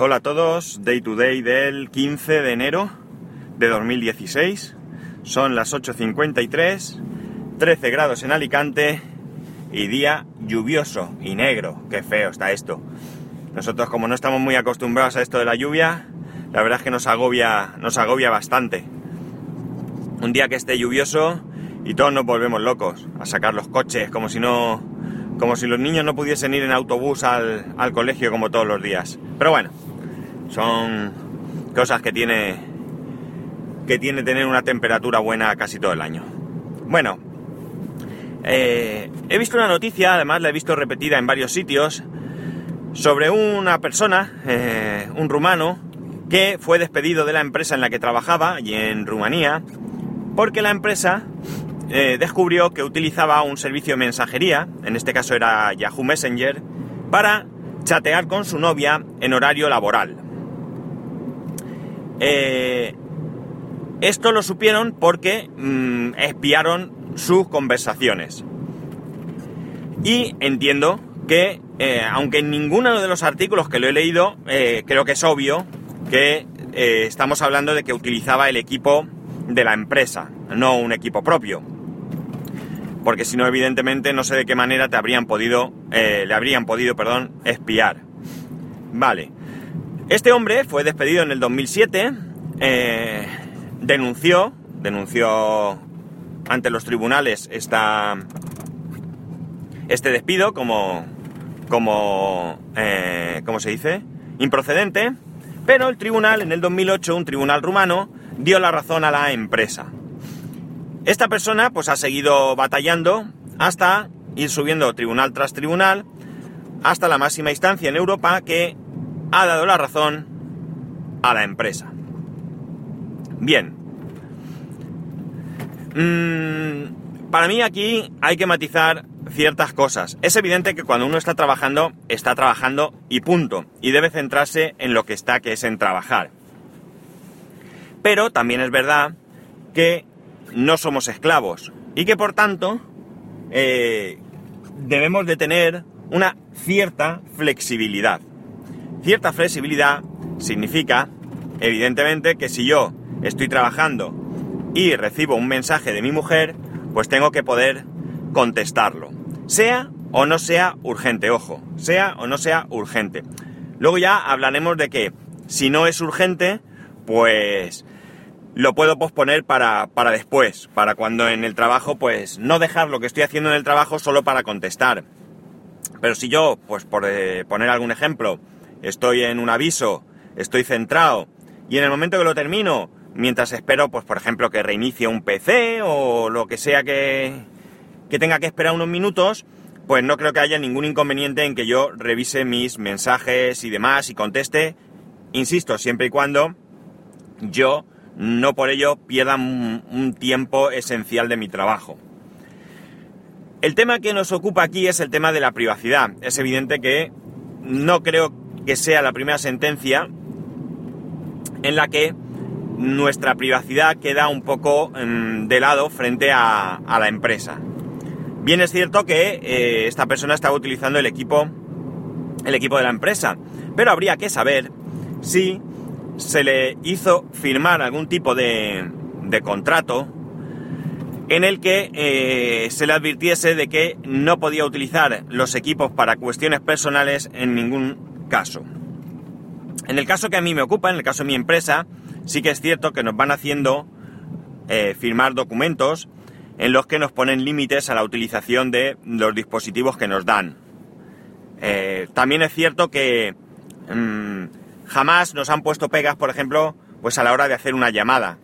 Hola a todos, Day to Day del 15 de enero de 2016. Son las 8.53, 13 grados en Alicante y día lluvioso y negro. Qué feo está esto. Nosotros como no estamos muy acostumbrados a esto de la lluvia, la verdad es que nos agobia, nos agobia bastante. Un día que esté lluvioso y todos nos volvemos locos a sacar los coches como si no como si los niños no pudiesen ir en autobús al, al, colegio como todos los días. Pero bueno, son cosas que tiene que tiene tener una temperatura buena casi todo el año. Bueno, eh, he visto una noticia, además la he visto repetida en varios sitios, sobre una persona, eh, un rumano, que fue despedido de la empresa en la que trabajaba, y en Rumanía, porque la empresa eh, descubrió que utilizaba un servicio de mensajería, en este caso era Yahoo Messenger, para chatear con su novia en horario laboral. Eh, esto lo supieron porque mmm, espiaron sus conversaciones. Y entiendo que, eh, aunque en ninguno de los artículos que lo he leído, eh, creo que es obvio que estamos hablando de que utilizaba el equipo de la empresa, no un equipo propio. Porque si no, evidentemente, no sé de qué manera te habrían podido, le habrían podido, perdón, espiar. Vale. Este hombre fue despedido en el 2007, eh, denunció, denunció ante los tribunales esta, este despido como, como, eh, ¿cómo se dice? Improcedente, pero el tribunal, en el 2008, un tribunal rumano, dio la razón a la empresa. Esta persona pues ha seguido batallando hasta ir subiendo tribunal tras tribunal hasta la máxima instancia en Europa que ha dado la razón a la empresa. Bien. Mm, para mí aquí hay que matizar ciertas cosas. Es evidente que cuando uno está trabajando, está trabajando y punto. Y debe centrarse en lo que está, que es en trabajar. Pero también es verdad que no somos esclavos y que por tanto eh, debemos de tener una cierta flexibilidad. Cierta flexibilidad significa, evidentemente, que si yo estoy trabajando y recibo un mensaje de mi mujer, pues tengo que poder contestarlo. Sea o no sea urgente, ojo, sea o no sea urgente. Luego ya hablaremos de que si no es urgente, pues lo puedo posponer para, para, después, para cuando en el trabajo, pues no dejar lo que estoy haciendo en el trabajo solo para contestar. Pero si yo, pues por eh, poner algún ejemplo, estoy en un aviso, estoy centrado, y en el momento que lo termino, mientras espero, pues por ejemplo, que reinicie un PC o lo que sea que, que tenga que esperar unos minutos, pues no creo que haya ningún inconveniente en que yo revise mis mensajes y demás y conteste, insisto, siempre y cuando yo no por ello pierdan un tiempo esencial de mi trabajo. El tema que nos ocupa aquí es el tema de la privacidad. Es evidente que no creo que sea la primera sentencia en la que nuestra privacidad queda un poco mmm, de lado frente a, la empresa. Bien es cierto que eh, esta persona estaba utilizando el equipo, el equipo de la empresa, pero habría que saber si se le hizo firmar algún tipo de, de contrato en el que eh, se le advirtiese de que no podía utilizar los equipos para cuestiones personales en ningún caso. En el caso que a mí me ocupa, en el caso de mi empresa, sí que es cierto que nos van haciendo eh, firmar documentos en los que nos ponen límites a la utilización de los dispositivos que nos dan. Eh, también es cierto que mmm, jamás nos han puesto pegas, por ejemplo, pues a la hora de hacer una llamada.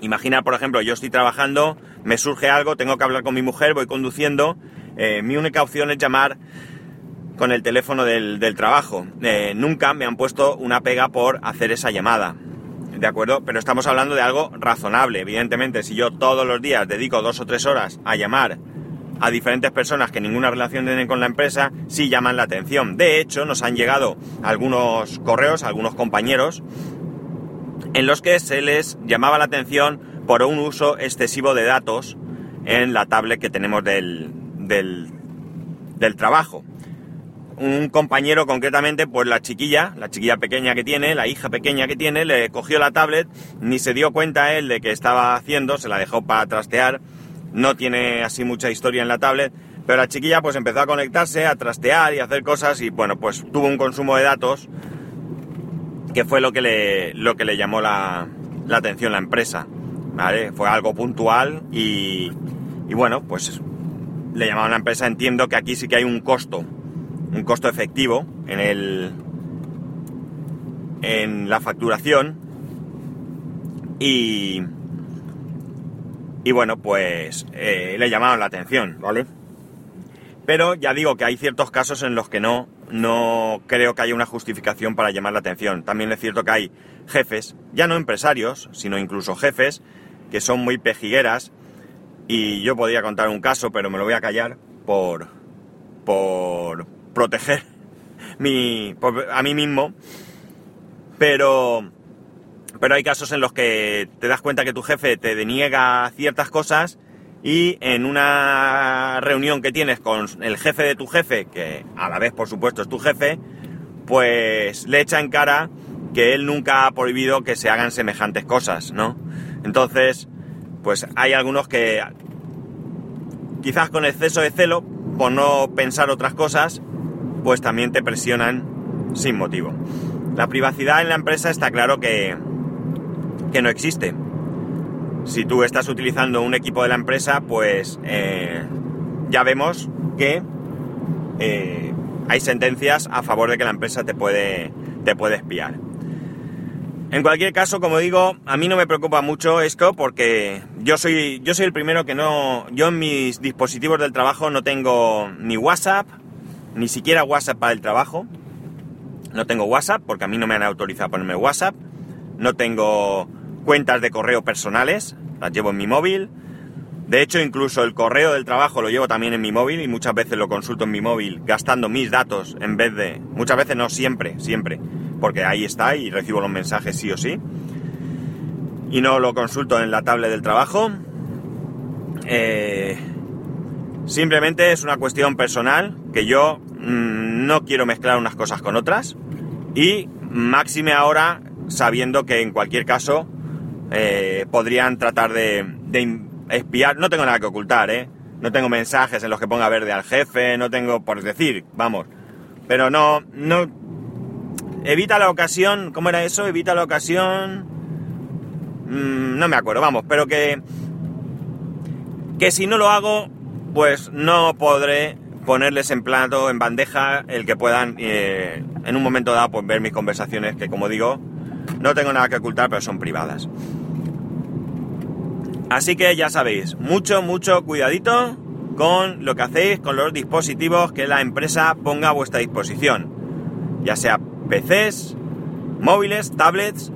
Imagina, por ejemplo, yo estoy trabajando, me surge algo, tengo que hablar con mi mujer, voy conduciendo, eh, mi única opción es llamar con el teléfono del, trabajo. Eh, nunca me han puesto una pega por hacer esa llamada. ¿De acuerdo? Pero estamos hablando de algo razonable. Evidentemente, si yo todos los días dedico dos o tres horas a llamar a diferentes personas que ninguna relación tienen con la empresa, sí llaman la atención. De hecho, nos han llegado algunos correos, algunos compañeros, en los que se les llamaba la atención por un uso excesivo de datos en la tablet que tenemos del, del trabajo. Un compañero concretamente, pues la chiquilla, la chiquilla pequeña que tiene, la hija pequeña que tiene, le cogió la tablet, ni se dio cuenta él de que estaba haciendo, se la dejó para trastear, no tiene así mucha historia en la tablet, pero la chiquilla pues empezó a conectarse, a trastear y a hacer cosas y bueno, pues tuvo un consumo de datos que fue lo que le, lo que le llamó la, la atención la empresa, ¿vale? Fue algo puntual y, y bueno, pues le llamaba a la empresa, entiendo que aquí sí que hay un costo, un costo efectivo en el en la facturación y y bueno pues eh, le llamaron la atención, ¿vale? Pero ya digo que hay ciertos casos en los que no no creo que haya una justificación para llamar la atención. También es cierto que hay jefes, ya no empresarios, sino incluso jefes que son muy pejigueras y yo podría contar un caso, pero me lo voy a callar por, por proteger mi, a mí mismo. Pero, pero hay casos en los que te das cuenta que tu jefe te deniega ciertas cosas y en una reunión que tienes con el jefe de tu jefe, que a la vez por supuesto es tu jefe, pues le echa en cara que él nunca ha prohibido que se hagan semejantes cosas, ¿no? Entonces, pues hay algunos que quizás con exceso de celo, por no pensar otras cosas, pues también te presionan sin motivo. La privacidad en la empresa está claro que, que no existe. Si tú estás utilizando un equipo de la empresa, pues eh, ya vemos que eh, hay sentencias a favor de que la empresa te puede, te puede espiar. En cualquier caso, como digo, a mí no me preocupa mucho esto porque yo soy, yo soy el primero que no, yo en mis dispositivos del trabajo no tengo ni WhatsApp, ni siquiera WhatsApp para el trabajo. No tengo WhatsApp porque a mí no me han autorizado a ponerme WhatsApp. No tengo cuentas de correo personales, las llevo en mi móvil. De hecho, incluso el correo del trabajo lo llevo también en mi móvil y muchas veces lo consulto en mi móvil gastando mis datos en vez de... Muchas veces no siempre, siempre porque ahí está y recibo los mensajes sí o sí. Y no lo consulto en la tablet del trabajo. Eh, simplemente es una cuestión personal que yo mm, no quiero mezclar unas cosas con otras. Y máxime ahora sabiendo que en cualquier caso eh, podrían tratar de, espiar. No tengo nada que ocultar, ¿eh? No tengo mensajes en los que ponga verde al jefe, no tengo, por decir, vamos. Pero no, no, Evita la ocasión, ¿cómo era eso? Evita la ocasión... Mm, no me acuerdo, vamos, pero que... Que si no lo hago, pues no podré ponerles en plato, en bandeja, el que puedan eh, en un momento dado pues, ver mis conversaciones, que como digo, no tengo nada que ocultar, pero son privadas. Así que ya sabéis, mucho, mucho cuidadito con lo que hacéis con los dispositivos que la empresa ponga a vuestra disposición. Ya sea PCs, móviles, tablets.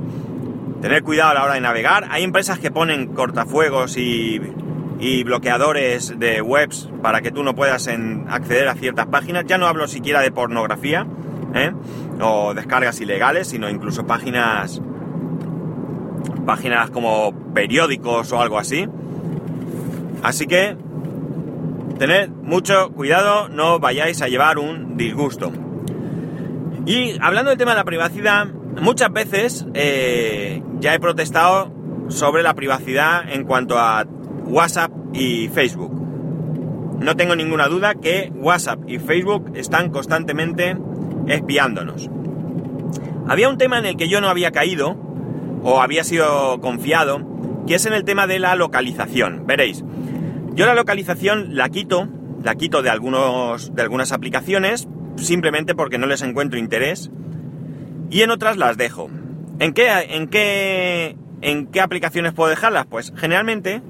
Tener cuidado a la hora de navegar. Hay empresas que ponen cortafuegos y, bloqueadores de webs para que tú no puedas acceder a ciertas páginas. Ya no hablo siquiera de pornografía ¿eh? o descargas ilegales, sino incluso páginas páginas como periódicos o algo así. Así que tened mucho cuidado, no vayáis a llevar un disgusto. Y hablando del tema de la privacidad, muchas veces eh, ya he protestado sobre la privacidad en cuanto a WhatsApp y Facebook. No tengo ninguna duda que WhatsApp y Facebook están constantemente espiándonos. Había un tema en el que yo no había caído, o había sido confiado, que es en el tema de la localización. Veréis, yo la localización la quito, la quito de, algunos, de algunas aplicaciones simplemente porque no les encuentro interés y en otras las dejo. ¿En qué, en qué, en qué aplicaciones puedo dejarlas? Pues generalmente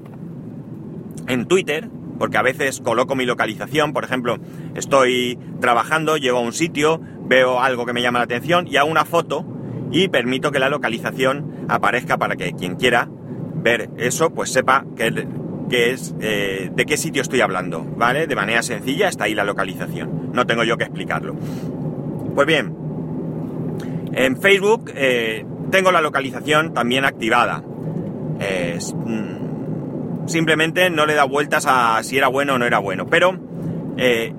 en Twitter, porque a veces coloco mi localización, por ejemplo, estoy trabajando, llego a un sitio, veo algo que me llama la atención y hago una foto y permito que la localización aparezca para que quien quiera ver eso, pues sepa que, es eh, de qué sitio estoy hablando, ¿vale? De manera sencilla está ahí la localización, no tengo yo que explicarlo. Pues bien, en Facebook eh, tengo la localización también activada. Mm, simplemente no le da vueltas a si era bueno o no era bueno, pero eh,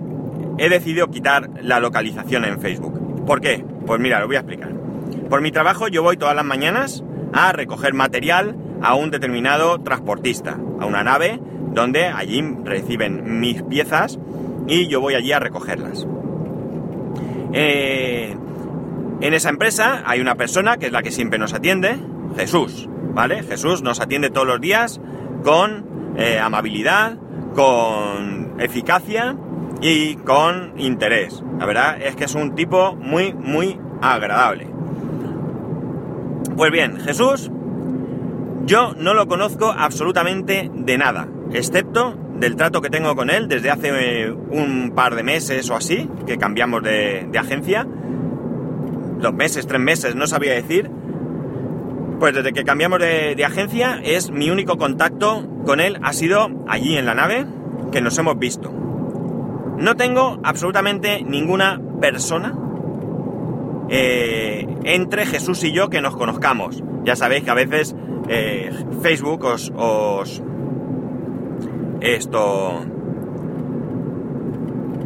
he decidido quitar la localización en Facebook. ¿Por qué? Pues mira, lo voy a explicar. Por mi trabajo yo voy todas las mañanas a recoger material a un determinado transportista, a una nave donde allí reciben mis piezas y yo voy allí a recogerlas. Eh, en esa empresa hay una persona que es la que siempre nos atiende, Jesús, ¿vale? Jesús nos atiende todos los días con eh, amabilidad, con eficacia y con interés. La verdad es que es un tipo muy, muy agradable. Pues bien, Jesús, yo no lo conozco absolutamente de nada, excepto del trato que tengo con él desde hace eh, un par de meses o así, que cambiamos de, agencia. Dos meses, tres meses, no sabía decir. Pues desde que cambiamos de, de, agencia es mi único contacto con él ha sido allí en la nave que nos hemos visto. No tengo absolutamente ninguna persona eh, entre Jesús y yo que nos conozcamos. Ya sabéis que a veces eh, Facebook os, esto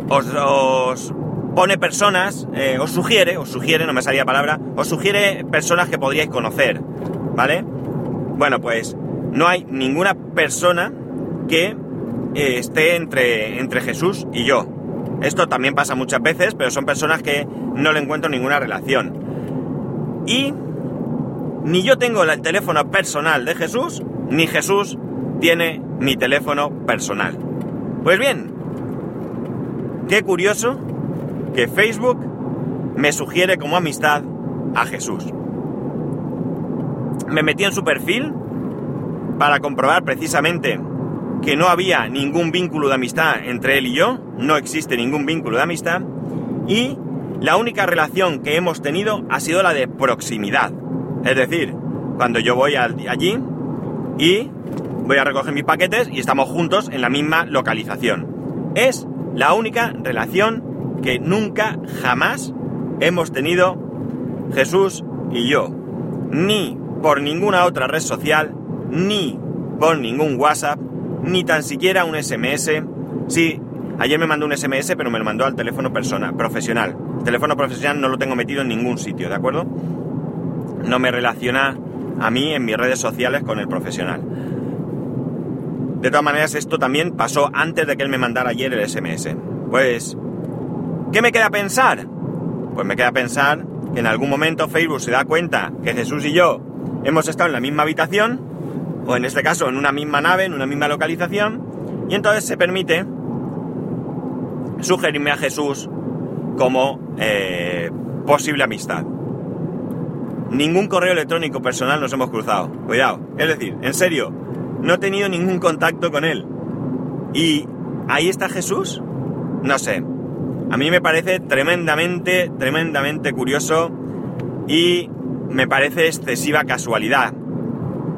os, pone personas, eh, os sugiere, os sugiere, no me salía palabra, os sugiere personas que podríais conocer, ¿vale? Bueno, pues no hay ninguna persona que esté entre, entre Jesús y yo. Esto también pasa muchas veces, pero son personas que no le encuentro ninguna relación. Y ni yo tengo el teléfono personal de Jesús, ni Jesús tiene mi teléfono personal. Pues bien, qué curioso que Facebook me sugiere como amistad a Jesús. Me metí en su perfil para comprobar precisamente que no había ningún vínculo de amistad entre él y yo, no existe ningún vínculo de amistad, y la única relación que hemos tenido ha sido la de proximidad. Es decir, cuando yo voy allí y voy a recoger mis paquetes y estamos juntos en la misma localización. Es la única relación que nunca, jamás hemos tenido Jesús y yo. Ni por ninguna otra red social, ni por ningún WhatsApp, ni tan siquiera un SMS. Sí, ayer me mandó un SMS, pero me lo mandó al teléfono persona, profesional. El teléfono profesional no lo tengo metido en ningún sitio, ¿de acuerdo? No me relaciona a mí en mis redes sociales con el profesional. De todas maneras, esto también pasó antes de que él me mandara ayer el SMS. Pues, ¿qué me queda pensar? Pues me queda pensar que en algún momento Facebook se da cuenta que Jesús y yo hemos estado en la misma habitación o en este caso en una misma nave, en una misma localización, y entonces se permite sugerirme a Jesús como eh, posible amistad. Ningún correo electrónico personal nos hemos cruzado, cuidado, es decir, en serio, no he tenido ningún contacto con él. ¿Y ahí está Jesús? No sé. A mí me parece tremendamente, tremendamente curioso y me parece excesiva casualidad.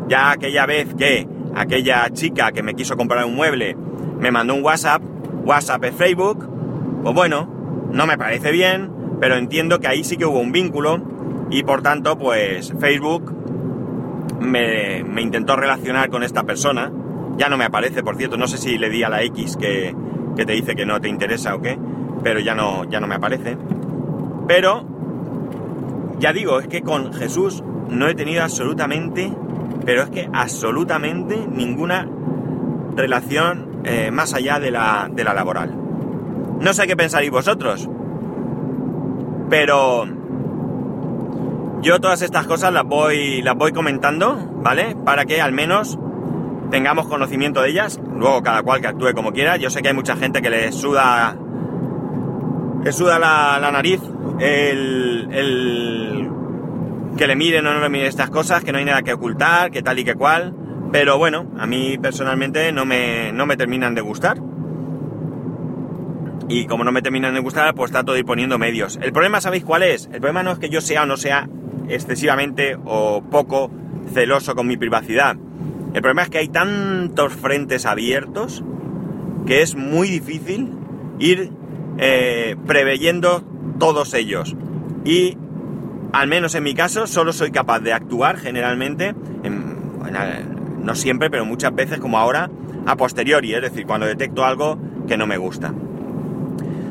Ya aquella vez que aquella chica que me quiso comprar un mueble me mandó un WhatsApp, WhatsApp es Facebook, pues bueno, no me parece bien, pero entiendo que ahí sí que hubo un vínculo y por tanto pues Facebook me, intentó relacionar con esta persona, ya no me aparece por cierto, no sé si le di a la X que, que te dice que no te interesa o qué, pero ya no, ya no me aparece. Pero, ya digo, es que con Jesús no he tenido absolutamente pero es que absolutamente ninguna relación eh, más allá de la, de la laboral. No sé qué pensaréis vosotros, pero yo todas estas cosas las voy, las voy comentando, ¿vale? Para que al menos tengamos conocimiento de ellas, luego cada cual que actúe como quiera. Yo sé que hay mucha gente que le suda, le suda la, la nariz el, el que le miren o no le miren estas cosas, que no hay nada que ocultar, que tal y que cual. Pero bueno, a mí personalmente no me, no me terminan de gustar. Y como no me terminan de gustar, pues trato de ir poniendo medios. El problema, ¿sabéis cuál es? El problema no es que yo sea o no sea excesivamente o poco celoso con mi privacidad. El problema es que hay tantos frentes abiertos que es muy difícil ir eh, preveyendo todos ellos. Y al menos en mi caso, solo soy capaz de actuar generalmente, no siempre, pero muchas veces como ahora, a posteriori, es decir, cuando detecto algo que no me gusta.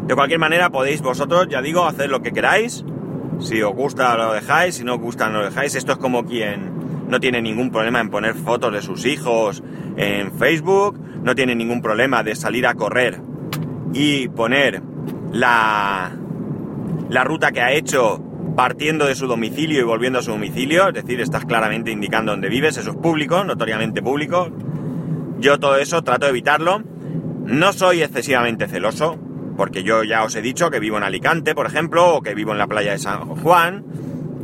De cualquier manera podéis vosotros, ya digo, hacer lo que queráis. Si os gusta lo dejáis, si no os gusta no lo dejáis. Esto es como quien no tiene ningún problema en poner fotos de sus hijos en Facebook, no tiene ningún problema de salir a correr y poner la, la ruta que ha hecho partiendo de su domicilio y volviendo a su domicilio, es decir, estás claramente indicando dónde vives, eso es público, notoriamente público. Yo todo eso trato de evitarlo. No soy excesivamente celoso, porque yo ya os he dicho que vivo en Alicante, por ejemplo, o que vivo en la playa de San Juan,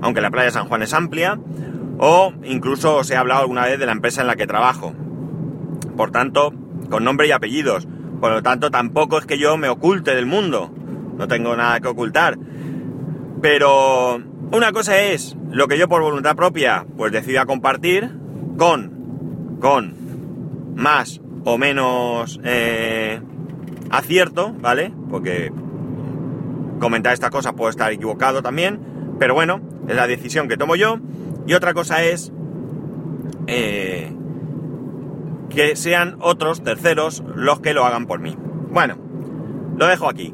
aunque la playa de San Juan es amplia, o incluso os he hablado alguna vez de la empresa en la que trabajo. Por tanto, con nombre y apellidos. Por lo tanto, tampoco es que yo me oculte del mundo. No tengo nada que ocultar. Pero una cosa es lo que yo por voluntad propia pues decida compartir con, con más o menos eh, acierto, ¿vale? Porque comentar estas cosas puedo estar equivocado también, pero bueno, es la decisión que tomo yo. Y otra cosa es eh, que sean otros terceros los que lo hagan por mí. Bueno, lo dejo aquí.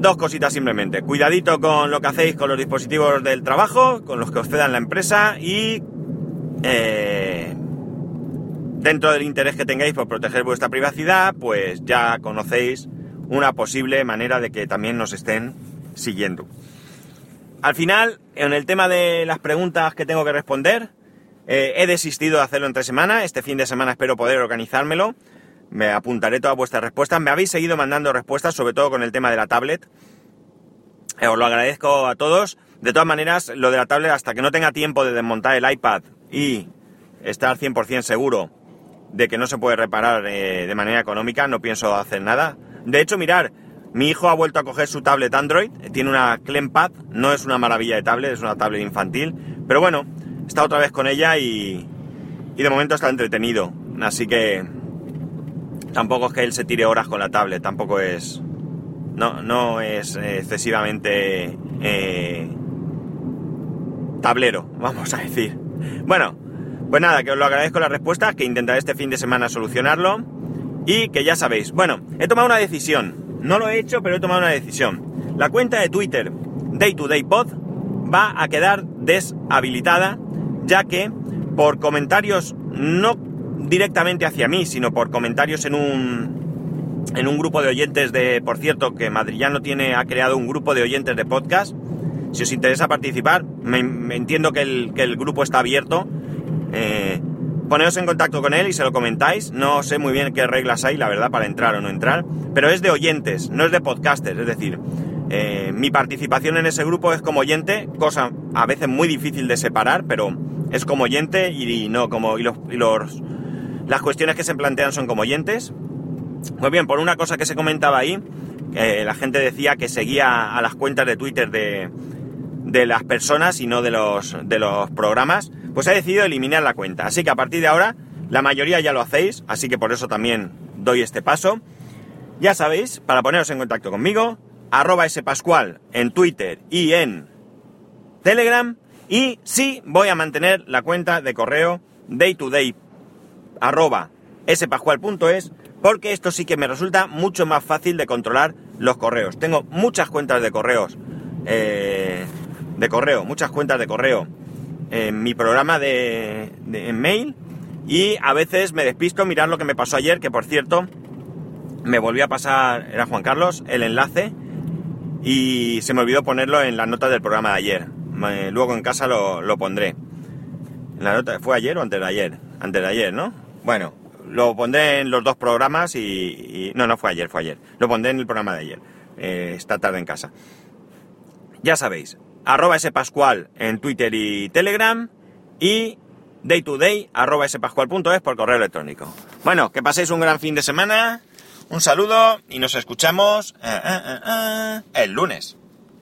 Dos cositas simplemente. Cuidadito con lo que hacéis con los dispositivos del trabajo, con los que os cedan la empresa y eh, dentro del interés que tengáis por proteger vuestra privacidad, pues ya conocéis una posible manera de que también nos estén siguiendo. Al final, en el tema de las preguntas que tengo que responder, eh, he desistido de hacerlo entre semana. Este fin de semana espero poder organizármelo. Me apuntaré todas vuestras respuestas. Me habéis seguido mandando respuestas, sobre todo con el tema de la tablet. Eh, os lo agradezco a todos. De todas maneras, lo de la tablet, hasta que no tenga tiempo de desmontar el iPad y estar 100% seguro de que no se puede reparar eh, de manera económica, no pienso hacer nada. De hecho, mirar, mi hijo ha vuelto a coger su tablet Android, tiene una ClemPad, no es una maravilla de tablet, es una tablet infantil, pero bueno, está otra vez con ella y, y de momento está entretenido, así que tampoco es que él se tire horas con la tablet, tampoco es, no, no es excesivamente eh, tablero, vamos a decir. Bueno, pues nada, que os lo agradezco la respuesta, que intentaré este fin de semana solucionarlo y que ya sabéis, bueno, he tomado una decisión no lo he hecho, pero he tomado una decisión. La cuenta de Twitter Day to Day Pod va a quedar deshabilitada, ya que por comentarios no directamente hacia mí, sino por comentarios en un en un grupo de oyentes de, por cierto, que Madrillano tiene ha creado un grupo de oyentes de podcast. Si os interesa participar, me, entiendo que el, que el, grupo está abierto. Eh, poneos en contacto con él y se lo comentáis. No sé muy bien qué reglas hay, la verdad, para entrar o no entrar, pero es de oyentes, no es de podcasters. Es decir, eh, mi participación en ese grupo es como oyente, cosa a veces muy difícil de separar, pero es como oyente y, no como. Y, los, las cuestiones que se plantean son como oyentes. Pues bien, por una cosa que se comentaba ahí, la gente decía que seguía a las cuentas de Twitter de, de las personas y no de los, de los programas pues he decidido eliminar la cuenta. Así que a partir de ahora, la mayoría ya lo hacéis, así que por eso también doy este paso. Ya sabéis, para poneros en contacto conmigo, arroba spascual en Twitter y en Telegram. Y sí voy a mantener la cuenta de correo day to day arroba spascual.es porque esto sí que me resulta mucho más fácil de controlar los correos. Tengo muchas cuentas de correos, eh, de correo, muchas cuentas de correo en mi programa de, mail y a veces me despisto mirar lo que me pasó ayer, que por cierto me volvió a pasar, era Juan Carlos, el enlace y se me olvidó ponerlo en la nota del programa de ayer. Luego en casa lo, pondré. la nota, ¿Fue ayer o antes de ayer? Antes de ayer, ¿no? Bueno, lo pondré en los dos programas y, No, no fue ayer, fue ayer. Lo pondré en el programa de ayer. Eh, esta tarde en casa. Ya sabéis, arroba pascual en Twitter y Telegram y day to day arroba por correo electrónico. Bueno, que paséis un gran fin de semana, un saludo y nos escuchamos eh, eh, el lunes.